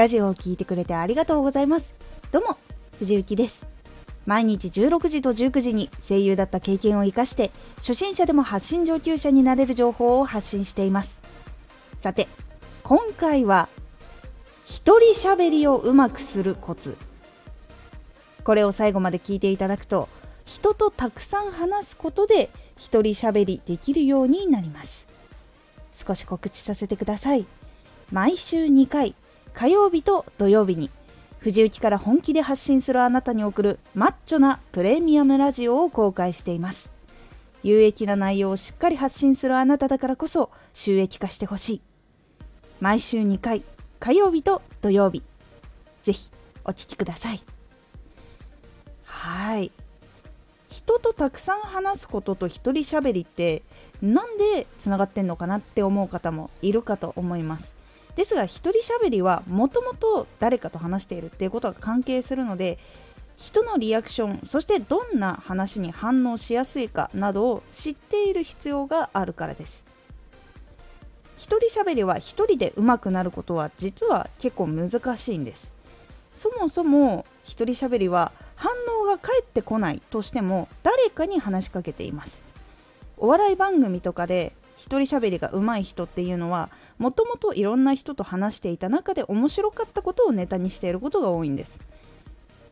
ラジオを聴いてくれてありがとうございます。どうも藤幸です。毎日16時と19時に声優だった経験を生かして初心者でも発信上級者になれる情報を発信しています。さて今回は一人喋りをうまくするコツ。これを最後まで聞いていただくと人とたくさん話すことで一人喋りできるようになります。少し告知させてください。毎週2回火曜日と土曜日に藤雪から本気で発信するあなたに送るマッチョなプレミアムラジオを公開しています。有益な内容をしっかり発信するあなただからこそ収益化してほしい。毎週2回火曜日と土曜日。ぜひお聴きください。はい。人とたくさん話すことと一人喋りってなんでつながってんのかなって思う方もいるかと思います。ですが一人喋りはもともと誰かと話しているっていうことが関係するので人のリアクションそしてどんな話に反応しやすいかなどを知っている必要があるからです。一人喋りは一人で上手くなることは実は結構難しいんです。そもそも一人喋りは反応が返ってこないとしても誰かに話しかけています。お笑い番組とかで一人喋りが上手い人っていうのはもともといろんな人と話していた中で面白かったことをネタにしていることが多いんです。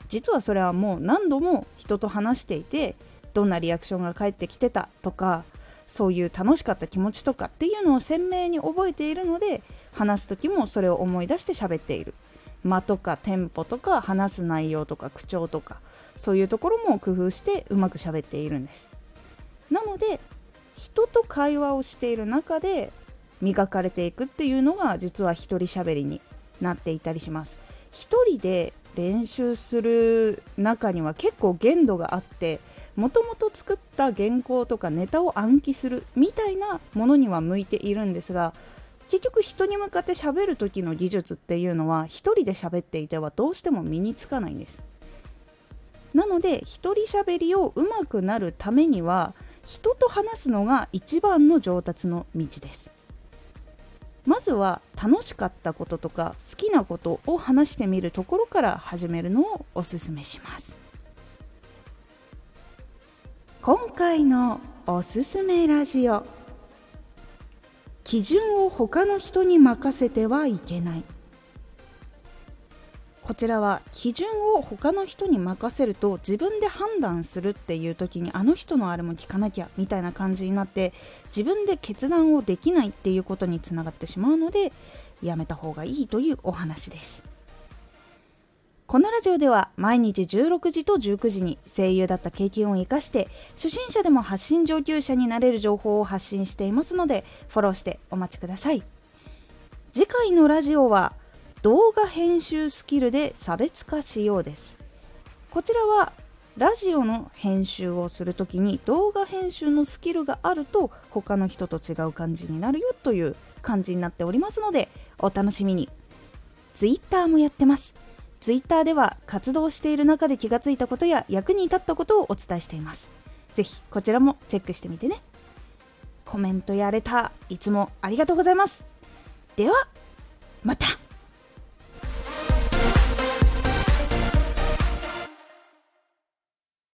実はそれはもう何度も人と話していてどんなリアクションが返ってきてたとかそういう楽しかった気持ちとかっていうのを鮮明に覚えているので話す時もそれを思い出して喋っている。間とかテンポとか話す内容とか口調とかそういうところも工夫してうまく喋っているんです。なので人と会話をしている中で磨かれていくっていうのが実は一人喋りになっていたりします。一人で練習する中には結構限度があってもともと作った原稿とかネタを暗記するみたいなものには向いているんですが結局人に向かって喋る時の技術っていうのは一人で喋っていてはどうしても身につかないんです。なので一人喋りを上手くなるためには人と話すのが一番の上達の道です。まずは楽しかったこととか好きなことを話してみるところから始めるのをおすすめします。今回のおすすめラジオ。基準を他の人に任せてはいけない。こちらは基準を他の人に任せると自分で判断するっていう時にあの人のあれも聞かなきゃみたいな感じになって自分で決断をできないっていうことにつながってしまうのでやめた方がいいというお話です。このラジオでは毎日16時と19時に声優だった経験を生かして初心者でも発信上級者になれる情報を発信していますのでフォローしてお待ちください。次回のラジオは動画編集スキルで差別化しようです。こちらはラジオの編集をするときに動画編集のスキルがあると他の人と違う感じになるよという感じになっておりますのでお楽しみに。Twitter もやってます。Twitter では活動している中で気がついたことや役に立ったことをお伝えしています。ぜひこちらもチェックしてみてね。コメントやレターいつもありがとうございます。ではまた。